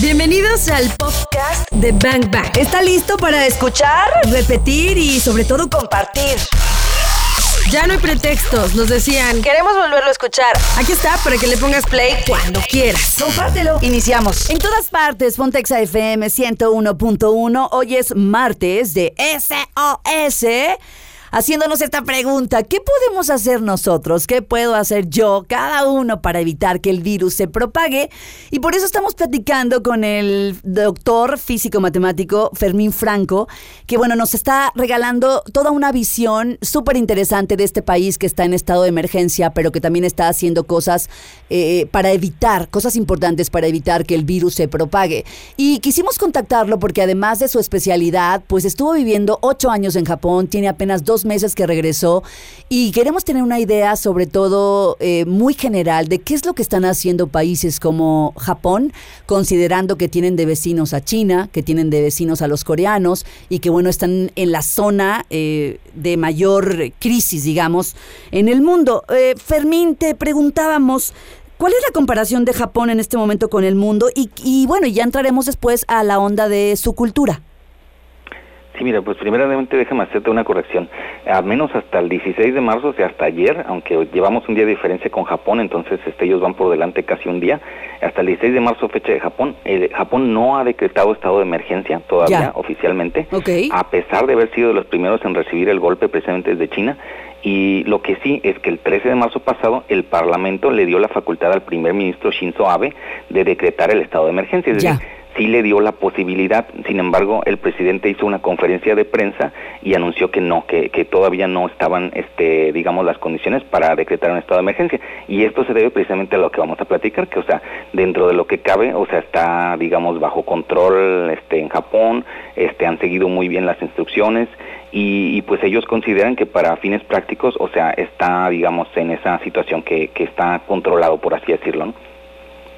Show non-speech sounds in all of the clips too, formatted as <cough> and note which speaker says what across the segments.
Speaker 1: Bienvenidos al podcast de Bang Bang.
Speaker 2: ¿Está listo para escuchar, repetir y sobre todo compartir?
Speaker 1: Ya no hay pretextos, nos decían.
Speaker 2: Queremos volverlo a escuchar.
Speaker 1: Aquí está para que le pongas play cuando quieras.
Speaker 2: Compártelo. Iniciamos. En todas partes, Fontexa FM 101.1. Hoy es martes de SOS haciéndonos esta pregunta, ¿qué podemos hacer nosotros? ¿Qué puedo hacer yo, cada uno, para evitar que el virus se propague? Y por eso estamos platicando con el doctor físico-matemático Fermín Franco, que bueno, nos está regalando toda una visión súper interesante de este país que está en estado de emergencia, pero que también está haciendo cosas eh, para evitar, cosas importantes para evitar que el virus se propague. Y quisimos contactarlo porque además de su especialidad, pues estuvo viviendo ocho años en Japón, tiene apenas dos meses que regresó y queremos tener una idea sobre todo eh, muy general de qué es lo que están haciendo países como Japón, considerando que tienen de vecinos a China, que tienen de vecinos a los coreanos y que bueno, están en la zona eh, de mayor crisis, digamos, en el mundo. Eh, Fermín, te preguntábamos... ¿Cuál es la comparación de Japón en este momento con el mundo? Y, y bueno, ya entraremos después a la onda de su cultura.
Speaker 3: Sí, mira, pues primeramente déjame hacerte una corrección. Al menos hasta el 16 de marzo, o sea, hasta ayer, aunque llevamos un día de diferencia con Japón, entonces este, ellos van por delante casi un día, hasta el 16 de marzo, fecha de Japón, Japón no ha decretado estado de emergencia todavía oficialmente, a pesar de haber sido los primeros en recibir el golpe precisamente desde China. Y lo que sí es que el 13 de marzo pasado el Parlamento le dio la facultad al primer ministro Shinzo Abe de decretar el estado de emergencia. Es decir, sí le dio la posibilidad, sin embargo, el presidente hizo una conferencia de prensa y anunció que no, que, que todavía no estaban, este, digamos, las condiciones para decretar un estado de emergencia. Y esto se debe precisamente a lo que vamos a platicar, que, o sea, dentro de lo que cabe, o sea, está, digamos, bajo control este, en Japón, este, han seguido muy bien las instrucciones y, y, pues ellos consideran que para fines prácticos, o sea, está, digamos, en esa situación que, que está controlado, por así decirlo, ¿no?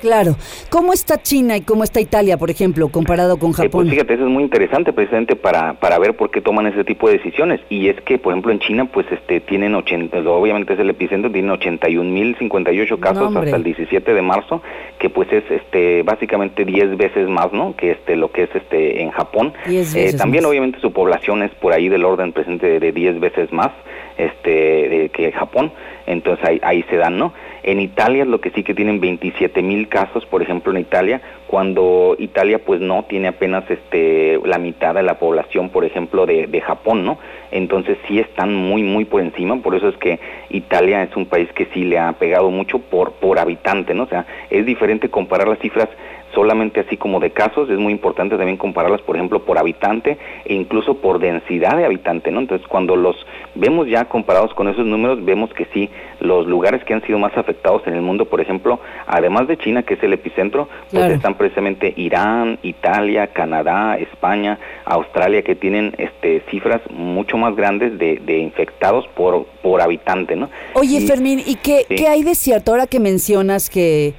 Speaker 2: Claro. ¿Cómo está China y cómo está Italia, por ejemplo, comparado con Japón?
Speaker 3: pues fíjate, eso es muy interesante precisamente para, para ver por qué toman ese tipo de decisiones. Y es que, por ejemplo, en China, pues este tienen 80, obviamente es el epicentro, tienen 81.058 casos hasta el 17 de marzo, que pues es este básicamente 10 veces más, ¿no? Que este lo que es este en Japón.
Speaker 2: Eh,
Speaker 3: también, obviamente, su población es por ahí del orden presente de 10 veces más este que Japón. Entonces ahí, ahí se dan, ¿no? En Italia lo que sí que tienen 27 mil casos, por ejemplo, en Italia, cuando Italia pues no tiene apenas este la mitad de la población, por ejemplo, de, de Japón, ¿no? Entonces sí están muy, muy por encima, por eso es que Italia es un país que sí le ha pegado mucho por, por habitante, ¿no? O sea, es diferente comparar las cifras solamente así como de casos, es muy importante también compararlas, por ejemplo, por habitante e incluso por densidad de habitante, ¿no? Entonces, cuando los vemos ya comparados con esos números, vemos que sí, los lugares que han sido más afectados en el mundo, por ejemplo, además de China, que es el epicentro, pues están precisamente Irán, Italia, Canadá, España, Australia, que tienen este cifras mucho más grandes de, de infectados por, por habitante, ¿no?
Speaker 2: Oye, Fermín, ¿y qué, qué hay de cierto ahora que mencionas que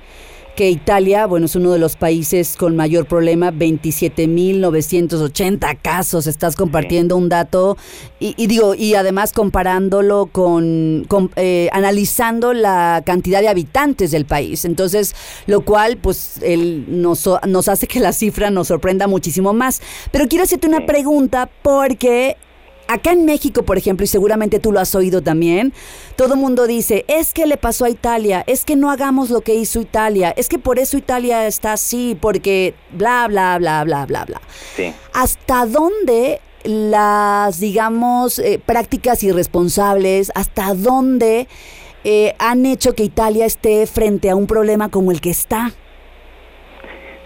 Speaker 2: que Italia, bueno, es uno de los países con mayor problema, 27.980 casos. Estás compartiendo un dato y, digo, y además comparándolo con, eh, analizando la cantidad de habitantes del país. Entonces, lo cual, pues, el, nos, nos hace que la cifra nos sorprenda muchísimo más. Pero quiero hacerte una pregunta porque Acá en México, por ejemplo, y seguramente tú lo has oído también, todo mundo dice, es que le pasó a Italia, es que no hagamos lo que hizo Italia, es que por eso Italia está así, porque bla, bla, bla, bla, bla, bla.
Speaker 3: Sí.
Speaker 2: ¿Hasta dónde las, digamos, eh, prácticas irresponsables, hasta dónde eh, han hecho que Italia esté frente a un problema como el que está?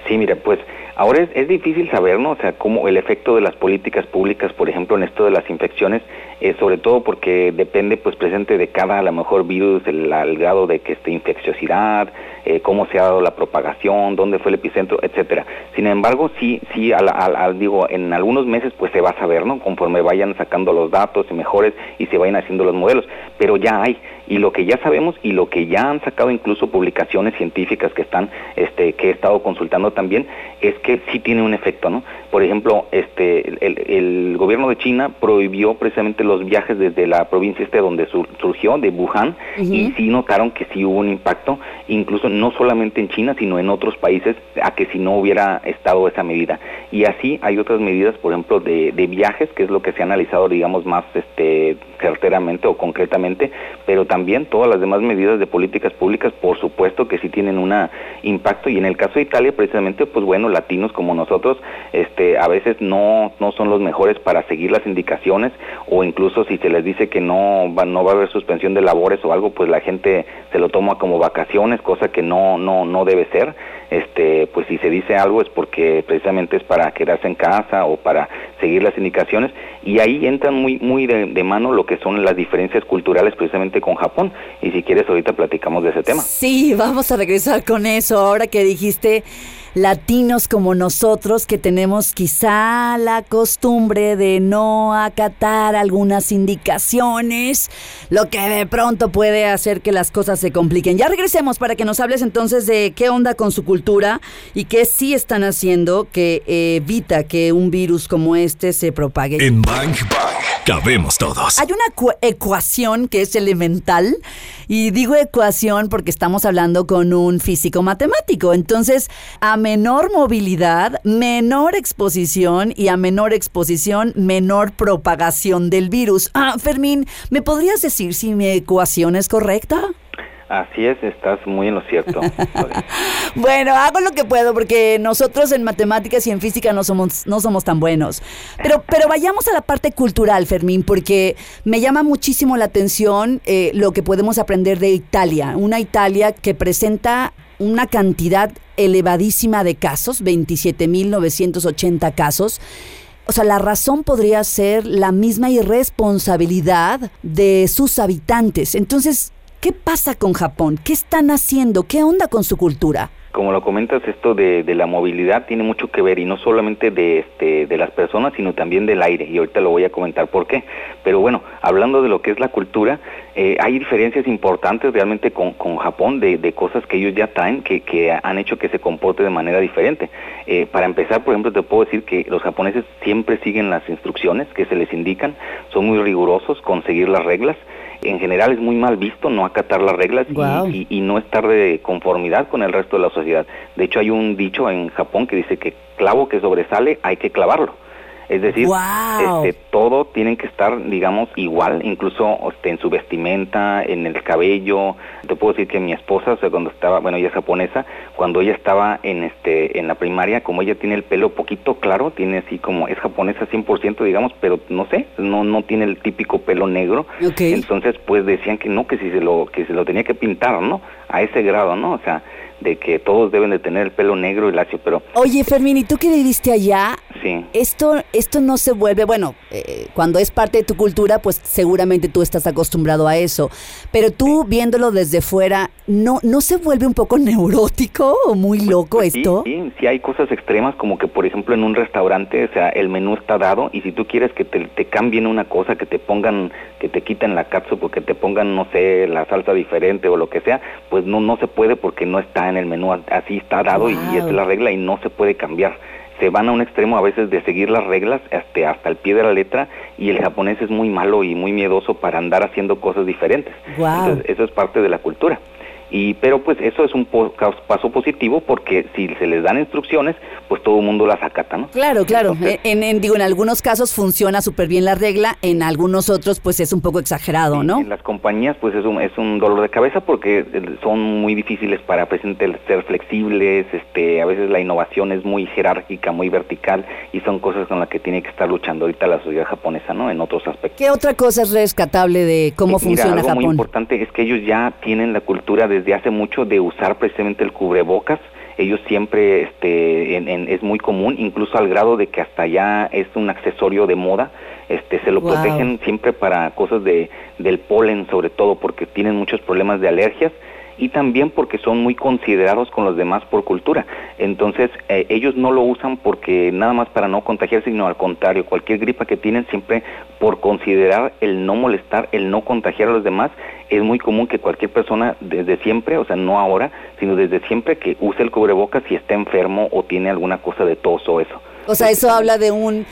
Speaker 3: Sí, mira, pues Ahora es, es, difícil saber, ¿no? O sea, cómo el efecto de las políticas públicas, por ejemplo, en esto de las infecciones, eh, sobre todo porque depende, pues, presente de cada, a lo mejor, virus, el, grado de que esté infecciosidad, eh, cómo se ha dado la propagación, dónde fue el epicentro, etcétera. Sin embargo, sí, sí, al, al, digo, en algunos meses, pues, se va a saber, ¿no? Conforme vayan sacando los datos y mejores y se vayan haciendo los modelos. Pero ya hay, Y lo que ya sabemos y lo que ya han sacado incluso publicaciones científicas que están, este, que he estado consultando también, es que sí tiene un efecto, ¿no? Por ejemplo, este, el, gobierno de China prohibió precisamente los viajes desde la provincia este donde surgió, de Wuhan, y sí notaron que sí hubo un impacto, incluso no solamente en China, sino en otros países, a que si no hubiera estado esa medida. Y así hay otras medidas, por ejemplo, de, de viajes, que es lo que se ha analizado, digamos, más este, certeramente o concretamente, pero también todas las demás medidas de políticas públicas, por supuesto que sí tienen un impacto. Y en el caso de Italia, precisamente, pues bueno, latinos como nosotros, este, a veces no, no son los mejores para seguir las indicaciones o incluso si se les dice que no va, no va a haber suspensión de labores o algo, pues la gente se lo toma como vacaciones, cosa que no, no, no debe ser. Este, pues si se dice algo es porque precisamente es para quedarse en casa o para seguir las indicaciones y ahí entran muy, muy de, de mano lo que son las diferencias culturales precisamente con Japón. Y si quieres, ahorita platicamos de ese tema.
Speaker 2: Sí, vamos a regresar con eso. Ahora que dijiste latinos como nosotros que tenemos quizá la costumbre de no acatar algunas indicaciones, lo que de pronto puede hacer que las cosas se compliquen. Ya regresemos para que nos hables entonces de qué onda con su cultura y qué sí están haciendo que evita que un virus como este se propague.
Speaker 4: En Bang Bang cabemos todos.
Speaker 2: Hay una ecuación que es elemental y digo ecuación porque estamos hablando con un físico matemático. Entonces, a menor movilidad, menor exposición y a menor exposición, menor propagación del virus. Ah, Fermín, ¿me podrías decir si mi ecuación es correcta?
Speaker 3: Así es, estás muy en lo cierto. <laughs>
Speaker 2: bueno, hago lo que puedo porque nosotros en matemáticas y en física no somos, no somos tan buenos. Pero, pero vayamos a la parte cultural, Fermín, porque me llama muchísimo la atención eh, lo que podemos aprender de Italia. Una Italia que presenta una cantidad elevadísima de casos, 27.980 casos. O sea, la razón podría ser la misma irresponsabilidad de sus habitantes. Entonces, ¿Qué pasa con Japón? ¿Qué están haciendo? ¿Qué onda con su cultura?
Speaker 3: Como lo comentas, esto de, la movilidad tiene mucho que ver y no solamente de, este, de las personas, sino también del aire. Y ahorita lo voy a comentar por qué. Pero bueno, hablando de lo que es la cultura, eh, hay diferencias importantes realmente con, Japón de, cosas que ellos ya traen que, que, han hecho que se comporte de manera diferente. Eh, para empezar, por ejemplo, te puedo decir que los japoneses siempre siguen las instrucciones que se les indican, son muy rigurosos con seguir las reglas en general es muy mal visto no acatar las reglas y, no estar de conformidad con el resto de la sociedad. De hecho, hay un dicho en Japón que dice que clavo que sobresale hay que clavarlo. Es decir, este, todo tienen que estar, digamos, igual, incluso este, en su vestimenta, en el cabello. Te puedo decir que mi esposa, o sea, cuando estaba, bueno, ella es japonesa, cuando ella estaba en este en la primaria, como ella tiene el pelo poquito claro, tiene así como es japonesa 100%, digamos, pero no sé, no no tiene el típico pelo negro. Entonces, pues decían que no, que si se lo que se lo tenía que pintar, ¿no? A ese grado, ¿no? O sea, de que todos deben de tener el pelo negro y lacio, pero...
Speaker 2: Oye, Fermín, ¿y tú qué viviste allá?
Speaker 3: Sí.
Speaker 2: Esto, esto no se vuelve, bueno, eh, cuando es parte de tu cultura, pues seguramente tú estás acostumbrado a eso, pero tú viéndolo desde fuera, ¿no, no se vuelve un poco <laughs> neurótico o muy pues, loco
Speaker 3: pues
Speaker 2: esto?
Speaker 3: Sí, sí, hay cosas extremas como que, por ejemplo, en un restaurante, o sea, el menú está dado y si tú quieres que te, te cambien una cosa, que te pongan, que te quiten la cápsula, porque te pongan, no sé, la salsa diferente o lo que sea, pues no, no se puede porque no está en el menú, así está dado y, es la regla y no se puede cambiar. Se van a un extremo a veces de seguir las reglas hasta, hasta el pie de la letra y el japonés es muy malo y muy miedoso para andar haciendo cosas diferentes. eso es parte de la cultura. Y, pero pues eso es un paso positivo porque si se les dan instrucciones, pues todo el mundo las acata, ¿no?
Speaker 2: Claro, claro. en, digo, en algunos casos funciona súper bien la regla, en algunos otros pues es un poco exagerado, ¿no?
Speaker 3: En las compañías pues es un, es un dolor de cabeza porque son muy difíciles para ser flexibles, este, a veces la innovación es muy jerárquica, muy vertical y son cosas con las que tiene que estar luchando ahorita la sociedad japonesa, ¿no? En otros aspectos.
Speaker 2: ¿Qué otra cosa es rescatable de cómo funciona
Speaker 3: algo
Speaker 2: Japón?
Speaker 3: muy importante es que ellos ya tienen la cultura de desde hace mucho de usar precisamente el cubrebocas. Ellos siempre, este, es muy común, incluso al grado de que hasta ya es un accesorio de moda. Este, se lo protegen siempre para cosas de, del polen, sobre todo, porque tienen muchos problemas de alergias y también porque son muy considerados con los demás por cultura. Entonces, eh, ellos no lo usan porque nada más para no contagiarse, sino al contrario, cualquier gripa que tienen siempre por considerar el no molestar, el no contagiar a los demás, es muy común que cualquier persona desde siempre, o sea, no ahora, sino desde siempre que use el cubrebocas si está enfermo o tiene alguna cosa de tos o eso.
Speaker 2: O sea, eso habla de un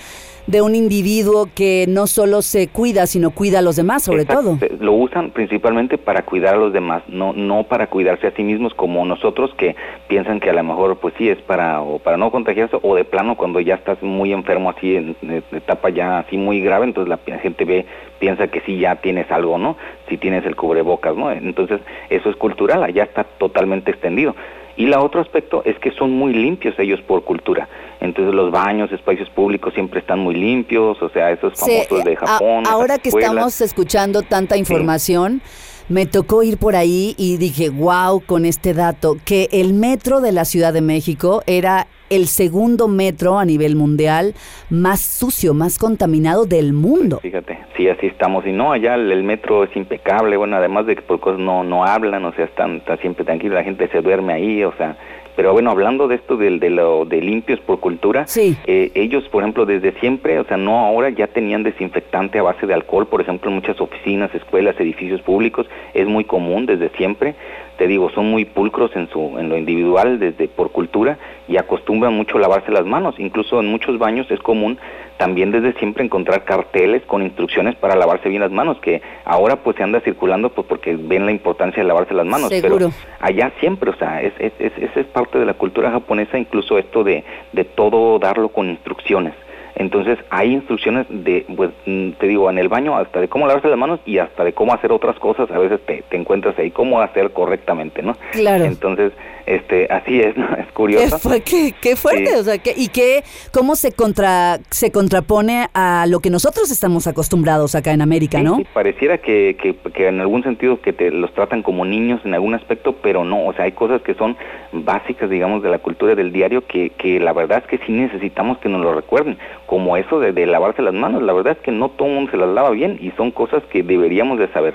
Speaker 2: de un individuo que no solo se cuida, sino cuida a los demás, sobre todo.
Speaker 3: Lo usan principalmente para cuidar a los demás, no no para cuidarse a sí mismos como nosotros que piensan que a lo mejor pues sí es para o para no contagiarse o de plano cuando ya estás muy enfermo así en, etapa ya así muy grave, entonces la gente ve piensa que sí ya tienes algo, ¿no? Si tienes el cubrebocas, ¿no? Entonces, eso es cultural, allá está totalmente extendido. Y la otro aspecto es que son muy limpios ellos por cultura. Entonces los baños, espacios públicos siempre están muy limpios, o sea, esos famosos de Japón.
Speaker 2: ahora que estamos escuchando tanta información, me tocó ir por ahí y dije, wow, con este dato, que el metro de la Ciudad de México era el segundo metro a nivel mundial más sucio, más contaminado del mundo.
Speaker 3: Fíjate, sí, así estamos. Y no, allá el, metro es impecable, bueno, además de que por cosas no, no hablan, o sea, están, está siempre tranquilo, la gente se duerme ahí, o sea, pero bueno, hablando de esto de, de lo de limpios por cultura, eh, ellos, por ejemplo, desde siempre, o sea, no ahora, ya tenían desinfectante a base de alcohol, por ejemplo, en muchas oficinas, escuelas, edificios públicos, es muy común desde siempre te digo, son muy pulcros en su en lo individual desde por cultura y acostumbran mucho lavarse las manos, incluso en muchos baños es común también desde siempre encontrar carteles con instrucciones para lavarse bien las manos, que ahora pues se anda circulando pues porque ven la importancia de lavarse las manos, pero allá siempre, o sea, es, es, es, es parte de la cultura japonesa, incluso esto de, de todo darlo con instrucciones. Entonces hay instrucciones de, pues mm, te digo, en el baño hasta de cómo lavarse las manos y hasta de cómo hacer otras cosas, a veces te, te encuentras ahí, cómo hacer correctamente, ¿no?
Speaker 2: Claro.
Speaker 3: Entonces, este, así es, ¿no? Es curioso.
Speaker 2: ¿Qué, qué, fuerte, o sea, ¿y qué, cómo se contra, se contrapone a lo que nosotros estamos acostumbrados acá en América, ¿no?
Speaker 3: Sí, pareciera que, que, que, en algún sentido que te los tratan como niños en algún aspecto, pero no, o sea, hay cosas que son básicas, digamos, de la cultura del diario que, que la verdad es que sí necesitamos que nos lo recuerden, como eso de, lavarse las manos, la verdad es que no todo el mundo se las lava bien y son cosas que deberíamos de saber.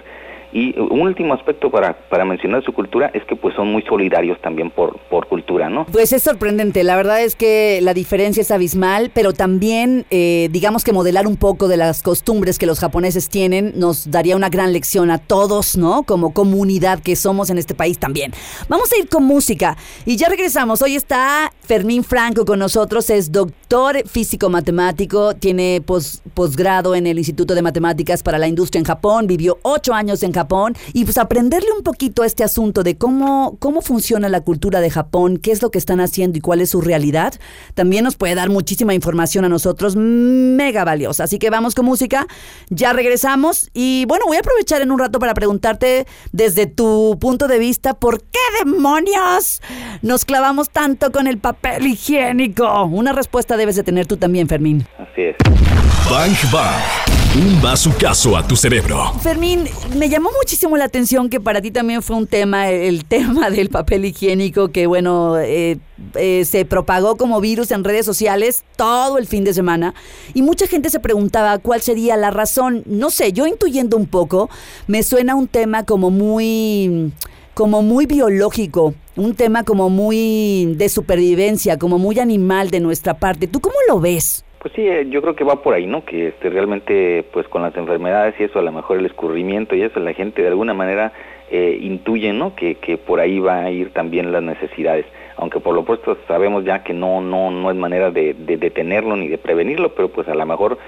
Speaker 3: Y un último aspecto para, para mencionar su cultura es que pues son muy solidarios también por, por cultura,
Speaker 2: Pues es sorprendente, la verdad es que la diferencia es abismal, pero también eh, digamos que modelar un poco de las costumbres que los japoneses tienen nos daría una gran lección a todos, ¿no? Como comunidad que somos en este país también. Vamos a ir con música y ya regresamos. Hoy está Fermín Franco con nosotros, es doctor físico matemático, tiene posgrado en el Instituto de Matemáticas para la Industria en Japón, vivió ocho años en Japón Japón y pues aprenderle un poquito a este asunto de cómo, cómo funciona la cultura de Japón, qué es lo que están haciendo y cuál es su realidad, también nos puede dar muchísima información a nosotros, mega valiosa. Así que vamos con música, ya regresamos y bueno, voy a aprovechar en un rato para preguntarte desde tu punto de vista, ¿por qué demonios nos clavamos tanto con el papel higiénico? Una respuesta debes de tener tú también, Fermín.
Speaker 3: Así es.
Speaker 4: Bang Bang. Un caso a tu cerebro.
Speaker 2: Fermín, me llamó muchísimo la atención que para ti también fue un tema, el <laughs> tema del papel higiénico, que bueno, eh, eh, se propagó como virus en redes sociales todo el fin de semana. Y mucha gente se preguntaba cuál sería la razón. No sé, yo intuyendo un poco, me suena un tema como muy como muy biológico, un tema como muy de supervivencia, como muy animal de nuestra parte. ¿Tú cómo lo ves?
Speaker 3: Pues sí, eh, yo creo que va por ahí, ¿no? Que este, realmente, pues con las enfermedades y eso, a lo mejor el escurrimiento y eso, la gente de alguna manera eh, intuye, ¿no? Que, que por ahí va a ir también las necesidades aunque por lo puesto sabemos ya que no no no es manera de, detenerlo ni de prevenirlo, pero pues a lo mejor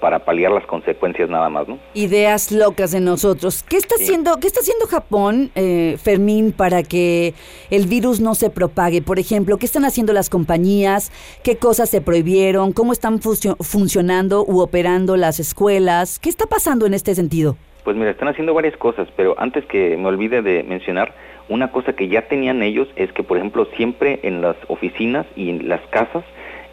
Speaker 3: para paliar las consecuencias nada más, ¿no?
Speaker 2: Ideas locas de nosotros. ¿Qué está haciendo qué está haciendo Japón, eh, Fermín, para que el virus no se propague? Por ejemplo, ¿qué están haciendo las compañías? ¿Qué cosas se prohibieron? ¿Cómo están funcionando u operando las escuelas? ¿Qué está pasando en este sentido?
Speaker 3: Pues mira, están haciendo varias cosas, pero antes que me olvide de mencionar, una cosa que ya tenían ellos es que, por ejemplo, siempre en las oficinas y en las casas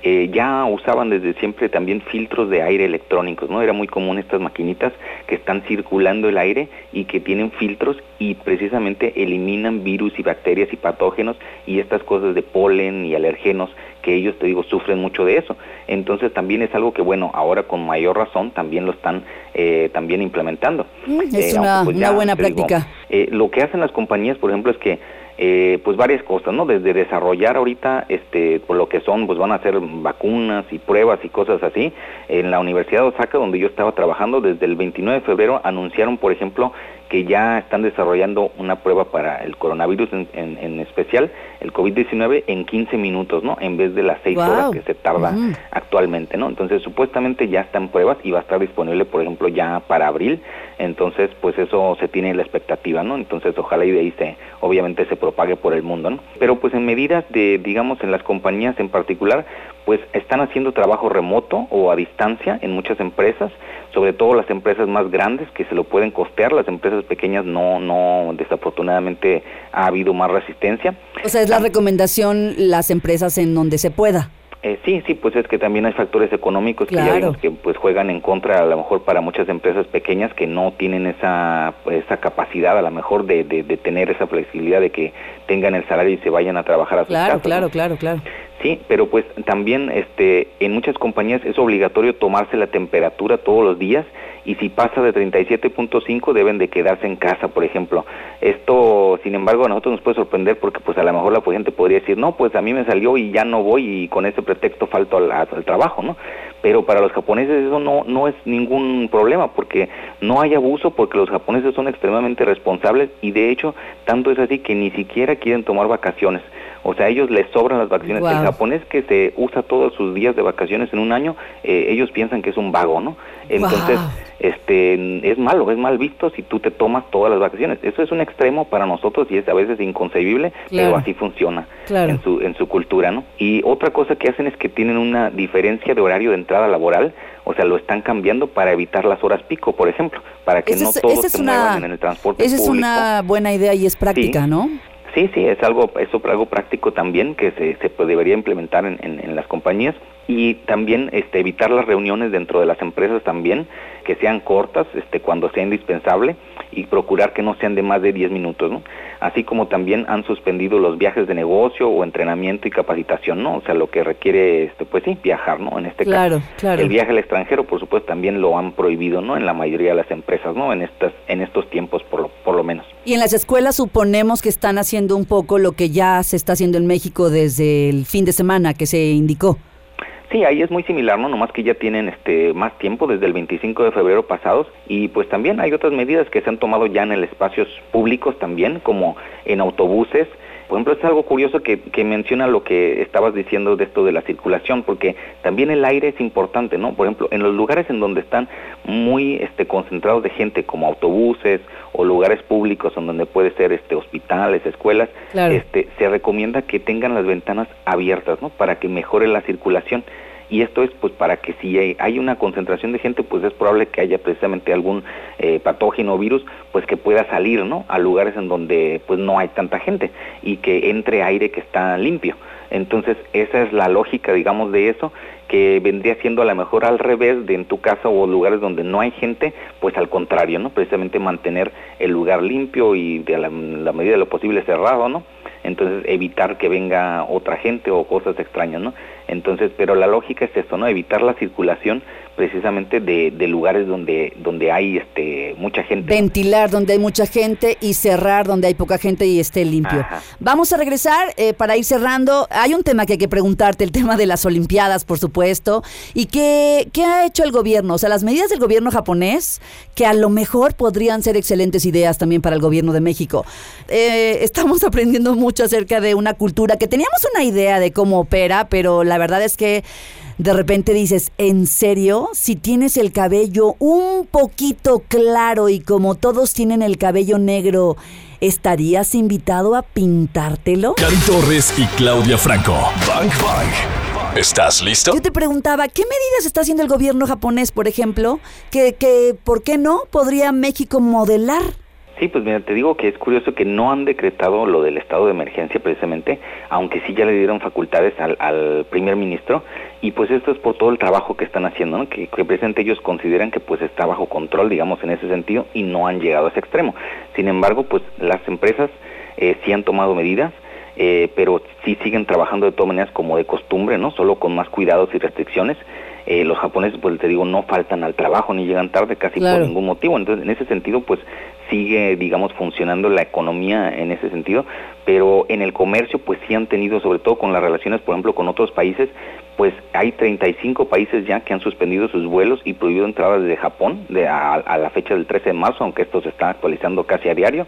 Speaker 3: eh, ya usaban desde siempre también filtros de aire electrónicos, ¿no? Era muy común estas maquinitas que están circulando el aire y que tienen filtros y precisamente eliminan virus y bacterias y patógenos y estas cosas de polen y alergenos que ellos, te digo, sufren mucho de eso. Entonces también es algo que, bueno, ahora con mayor razón también lo están eh, también implementando.
Speaker 2: Mm, es eh, una, pues buena práctica.
Speaker 3: lo que hacen las compañías, por ejemplo, es que eh, pues varias cosas, ¿no? Desde desarrollar ahorita, este, por lo que son, pues van a hacer vacunas y pruebas y cosas así. En la Universidad de Osaka, donde yo estaba trabajando, desde el 29 de febrero anunciaron, por ejemplo, que ya están desarrollando una prueba para el coronavirus en, especial, el COVID-19, en 15 minutos, ¿no? En vez de las 6 horas que se tarda actualmente, ¿no? Entonces, supuestamente ya están pruebas y va a estar disponible, por ejemplo, ya para abril. Entonces, pues eso se tiene la expectativa, ¿no? Entonces, ojalá y de ahí se, obviamente se propague por el mundo, ¿no? Pero pues en medidas de, digamos, en las compañías en particular, pues están haciendo trabajo remoto o a distancia en muchas empresas, sobre todo las empresas más grandes que se lo pueden costear, las empresas pequeñas no, no, desafortunadamente ha habido más resistencia.
Speaker 2: O sea, es la recomendación las empresas en donde se pueda.
Speaker 3: Eh, sí, sí, pues es que también hay factores económicos que ya vimos que pues juegan en contra a lo mejor para muchas empresas pequeñas que no tienen esa esa capacidad a lo mejor de, de, tener esa flexibilidad de que tengan el salario y se vayan a trabajar a sus
Speaker 2: Claro, claro, claro, claro.
Speaker 3: Sí, pero pues también este en muchas compañías es obligatorio tomarse la temperatura todos los días y si pasa de 37.5 deben de quedarse en casa, por ejemplo. Esto, sin embargo, a nosotros nos puede sorprender porque pues a lo mejor la gente podría decir, no, pues a mí me salió y ya no voy y con ese pretexto falto al, al trabajo, ¿no? Pero para los japoneses eso no, no es ningún problema porque no hay abuso porque los japoneses son extremadamente responsables y de hecho tanto es así que ni siquiera quieren tomar vacaciones. O sea, a ellos les sobran las vacaciones. El japonés que se usa todos sus días de vacaciones en un año, eh, ellos piensan que es un vago, ¿no? Entonces, este, es malo, es mal visto si tú te tomas todas las vacaciones. Eso es un extremo para nosotros y es a veces inconcebible, pero así funciona en, su, en su cultura, ¿no? Y otra cosa que hacen es que tienen una diferencia de horario de entrada laboral, o sea, lo están cambiando para evitar las horas pico, por ejemplo, para que no todos se muevan en el transporte
Speaker 2: Esa es una buena idea y es práctica, ¿no?
Speaker 3: Sí, sí, es algo, eso algo práctico también que se, se debería implementar en, en, las compañías y también este, evitar las reuniones dentro de las empresas también, que sean cortas este, cuando sea indispensable y procurar que no sean de más de 10 minutos, ¿no? Así como también han suspendido los viajes de negocio o entrenamiento y capacitación, ¿no? O sea, lo que requiere, este, pues sí, viajar, ¿no? En este
Speaker 2: claro,
Speaker 3: caso.
Speaker 2: Claro.
Speaker 3: El viaje al extranjero, por supuesto, también lo han prohibido, ¿no? En la mayoría de las empresas, ¿no? En estas, en estos tiempos, por lo, por lo menos.
Speaker 2: Y en las escuelas suponemos que están haciendo un poco lo que ya se está haciendo en México desde el fin de semana que se indicó.
Speaker 3: Sí, ahí es muy similar, ¿no? Nomás que ya tienen este más tiempo desde el 25 de febrero pasados y pues también hay otras medidas que se han tomado ya en el espacios públicos también, como en autobuses, por ejemplo, es algo curioso que, que, menciona lo que estabas diciendo de esto de la circulación, porque también el aire es importante, ¿no? Por ejemplo, en los lugares en donde están muy este, concentrados de gente, como autobuses o lugares públicos, en donde puede ser este, hospitales, escuelas, este, se recomienda que tengan las ventanas abiertas, ¿no? Para que mejore la circulación y esto es pues para que si hay una concentración de gente pues es probable que haya precisamente algún eh, patógeno o virus pues que pueda salir no a lugares en donde pues no hay tanta gente y que entre aire que está limpio entonces esa es la lógica digamos de eso que vendría siendo a lo mejor al revés de en tu casa o lugares donde no hay gente, pues al contrario, ¿no? Precisamente mantener el lugar limpio y de la, la medida de lo posible cerrado, ¿no? entonces evitar que venga otra gente o cosas extrañas, ¿no? Entonces, pero la lógica es esto, ¿no? Evitar la circulación precisamente de, de, lugares donde, donde hay este, mucha gente.
Speaker 2: Ventilar donde hay mucha gente y cerrar donde hay poca gente y esté limpio. Vamos a regresar eh, para ir cerrando. Hay un tema que hay que preguntarte, el tema de las Olimpiadas, por supuesto. ¿Y qué, qué ha hecho el gobierno? O sea, las medidas del gobierno japonés, que a lo mejor podrían ser excelentes ideas también para el gobierno de México. Eh, estamos <laughs> aprendiendo mucho acerca de una cultura que teníamos una idea de cómo opera, pero la verdad es que de repente dices, ¿en serio? Si tienes el cabello un poquito claro y como todos tienen el cabello negro, ¿estarías invitado a pintártelo?
Speaker 4: Cari Torres y Claudia Franco. Bang Bang. ¿Estás listo?
Speaker 2: Yo te preguntaba, ¿qué medidas está haciendo el gobierno japonés, por ejemplo? Que, que ¿por qué no podría México modelar?
Speaker 3: Sí, pues mira, te digo que es curioso que no han decretado lo del estado de emergencia precisamente, aunque sí ya le dieron facultades al, primer ministro, y pues esto es por todo el trabajo que están haciendo, ¿no? que, que, precisamente ellos consideran que pues está bajo control, digamos, en ese sentido, y no han llegado a ese extremo. Sin embargo, pues las empresas eh, sí han tomado medidas, eh, pero sí siguen trabajando de todas maneras como de costumbre, ¿no? Solo con más cuidados y restricciones. Eh, los japoneses, pues te digo, no faltan al trabajo ni llegan tarde casi por ningún motivo. Entonces, en ese sentido, pues sigue, digamos, funcionando la economía en ese sentido, pero en el comercio, pues sí han tenido, sobre todo con las relaciones, por ejemplo, con otros países, pues hay 35 países ya que han suspendido sus vuelos y prohibido entradas desde Japón de a, a la fecha del 13 de marzo, aunque esto se está actualizando casi a diario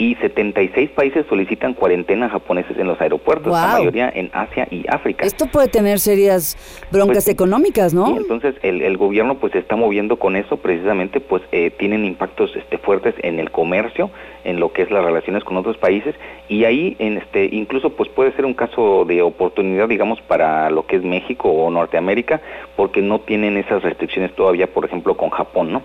Speaker 3: y 76 países solicitan cuarentena japoneses en los aeropuertos, la mayoría en Asia y África.
Speaker 2: Esto puede tener serias broncas pues, económicas, ¿no?
Speaker 3: Sí, entonces el, el, gobierno pues se está moviendo con eso, precisamente pues eh, tienen impactos este, fuertes en el comercio, en lo que es las relaciones con otros países y ahí en este incluso pues puede ser un caso de oportunidad digamos para lo que es México o Norteamérica porque no tienen esas restricciones todavía por ejemplo con Japón, ¿no?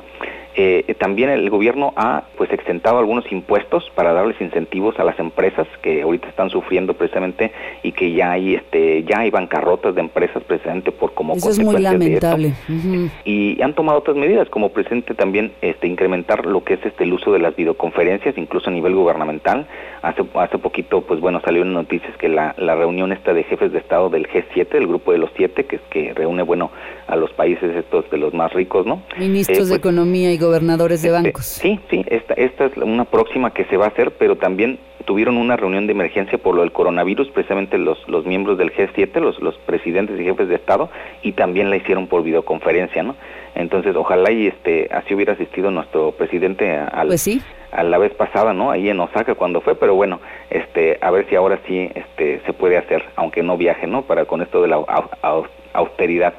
Speaker 3: Eh, también el gobierno ha pues exentado algunos impuestos para darles incentivos a las empresas que ahorita están sufriendo precisamente y que ya hay este ya hay bancarrotas de empresas precisamente por como
Speaker 2: Eso es muy lamentable.
Speaker 3: Y han tomado otras medidas como presente también este incrementar lo que es este el uso de las videoconferencias incluso a nivel gubernamental. Hace hace poquito pues bueno salieron noticias que la, la reunión esta de jefes de estado del G7, el grupo de los siete que es que reúne bueno a los países estos de los más ricos, ¿no?
Speaker 2: Ministros de pues, economía y gobernadores de este, bancos.
Speaker 3: Sí, sí, esta, esta es una próxima que se va a hacer, pero también tuvieron una reunión de emergencia por lo del coronavirus, precisamente los, los miembros del G7, los, los presidentes y jefes de Estado, y también la hicieron por videoconferencia, ¿no? Entonces, ojalá y este así hubiera asistido nuestro presidente al,
Speaker 2: pues sí.
Speaker 3: a la vez pasada, ¿no? Ahí en Osaka cuando fue, pero bueno, este a ver si ahora sí este se puede hacer, aunque no viaje, ¿no? Para con esto de la austeridad.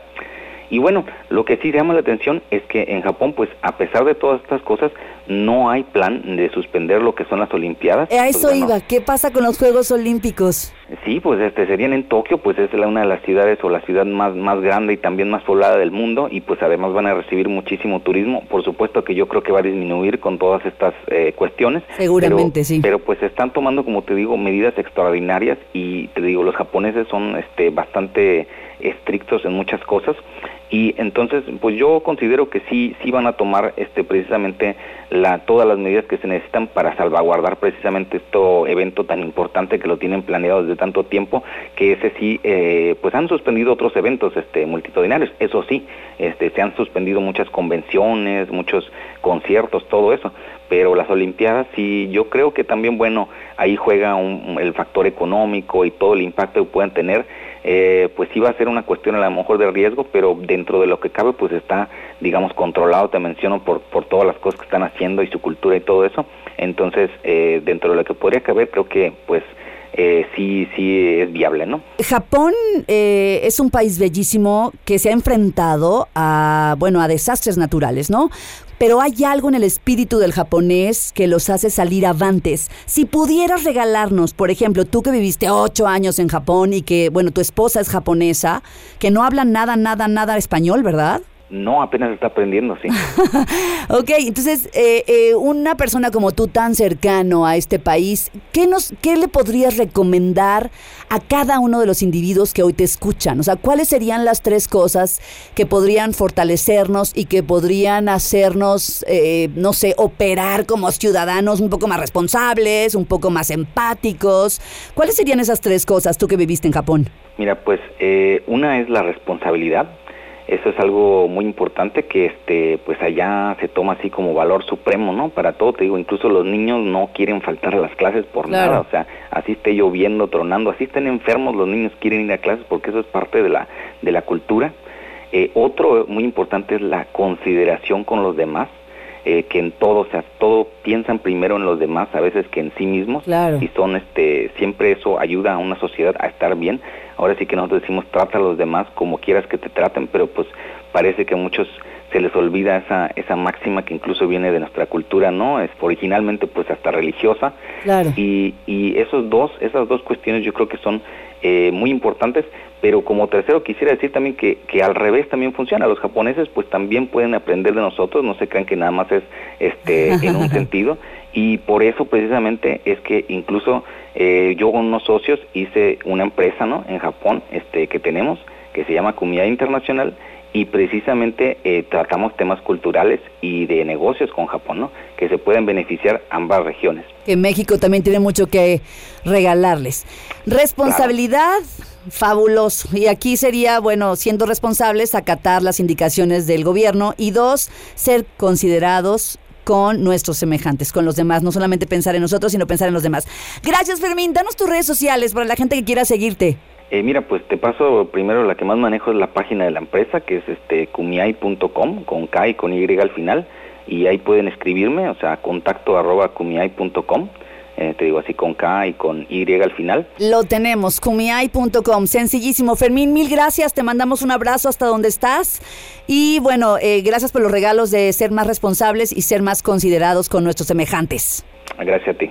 Speaker 3: Y bueno, lo que sí llama la atención es que en Japón, pues a pesar de todas estas cosas, no hay plan de suspender lo que son las Olimpiadas.
Speaker 2: A eso
Speaker 3: pues,
Speaker 2: iba, ¿qué pasa con los Juegos Olímpicos?
Speaker 3: Sí, pues este serían en Tokio, pues es una de las ciudades o la ciudad más más grande y también más poblada del mundo y pues además van a recibir muchísimo turismo. Por supuesto que yo creo que va a disminuir con todas estas eh, cuestiones.
Speaker 2: Seguramente sí.
Speaker 3: Pero pues están tomando, como te digo, medidas extraordinarias y te digo los japoneses son este bastante estrictos en muchas cosas y entonces pues yo considero que sí sí van a tomar este precisamente la todas las medidas que se necesitan para salvaguardar precisamente este evento tan importante que lo tienen planeado desde tanto tiempo que ese sí eh, pues han suspendido otros eventos este multitudinarios. Eso sí este se han suspendido muchas convenciones muchos conciertos todo eso. Pero las olimpiadas sí yo creo que también bueno ahí juega un, el factor económico y todo el impacto que puedan tener eh, pues sí va a ser una cuestión a lo mejor de riesgo, pero dentro de lo que cabe pues está, digamos, controlado, te menciono, por, por todas las cosas que están haciendo y su cultura y todo eso. Entonces, eh, dentro de lo que podría caber, creo que pues eh, sí, sí es viable, ¿no?
Speaker 2: Japón eh, es un país bellísimo que se ha enfrentado a, bueno, a desastres naturales, ¿no? pero hay algo en el espíritu del japonés que los hace salir avantes. Si pudieras regalarnos, por ejemplo, tú que viviste ocho años en Japón y que, bueno, tu esposa es japonesa, que no habla nada, nada, nada español, ¿verdad?
Speaker 3: No, apenas está aprendiendo, sí. <laughs>
Speaker 2: ok, entonces, eh, eh, una persona como tú tan cercano a este país, ¿qué, nos, ¿qué le podrías recomendar a cada uno de los individuos que hoy te escuchan? O sea, ¿cuáles serían las tres cosas que podrían fortalecernos y que podrían hacernos, eh, no sé, operar como ciudadanos un poco más responsables, un poco más empáticos? ¿Cuáles serían esas tres cosas tú que viviste en Japón?
Speaker 3: Mira, pues una es la responsabilidad eso es algo muy importante que este pues allá se toma así como valor supremo, ¿no? Para todo, te digo, incluso los niños no quieren faltar a las clases por nada, o sea, así esté lloviendo, tronando, así estén enfermos, los niños quieren ir a clases porque eso es parte de la de la cultura. Eh, otro muy importante es la consideración con los demás. Eh, que en todo, o sea, todo piensan primero en los demás a veces que en sí mismos y son este siempre eso ayuda a una sociedad a estar bien. Ahora sí que nosotros decimos trata a los demás como quieras que te traten, pero pues parece que a muchos se les olvida esa esa máxima que incluso viene de nuestra cultura, ¿no? Es originalmente pues hasta religiosa. Y y esos dos esas dos cuestiones yo creo que son eh, muy importantes, pero como tercero quisiera decir también que, que al revés también funciona. Los japoneses pues también pueden aprender de nosotros, no se crean que nada más es este en un <laughs> sentido Y por eso precisamente es que incluso eh, yo con unos socios hice una empresa ¿no? en Japón este, que tenemos, que se llama Kumia Internacional, y precisamente eh, tratamos temas culturales y de negocios con Japón, ¿no? que se pueden beneficiar ambas regiones.
Speaker 2: Que México también tiene mucho que regalarles. Responsabilidad, fabuloso. Y aquí sería, bueno, siendo responsables, acatar las indicaciones del gobierno y dos, ser considerados con nuestros semejantes, con los demás, no solamente pensar en nosotros, sino pensar en los demás. Gracias, Fermín. Danos tus redes sociales para la gente que quiera seguirte.
Speaker 3: Eh, mira, pues te paso primero la que más manejo es la página de la empresa, que es este kumiai.com, con K y con Y al final, y ahí pueden escribirme, o sea, contacto arroba kumiai.com. Eh, te digo así con K y con Y al final.
Speaker 2: Lo tenemos, kumiai.com, sencillísimo. Fermín, mil gracias, te mandamos un abrazo hasta donde estás y bueno, eh, gracias por los regalos de ser más responsables y ser más considerados con nuestros semejantes.
Speaker 3: Gracias a ti.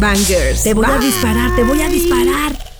Speaker 1: Bangers.
Speaker 2: Te voy a disparar, te voy a disparar.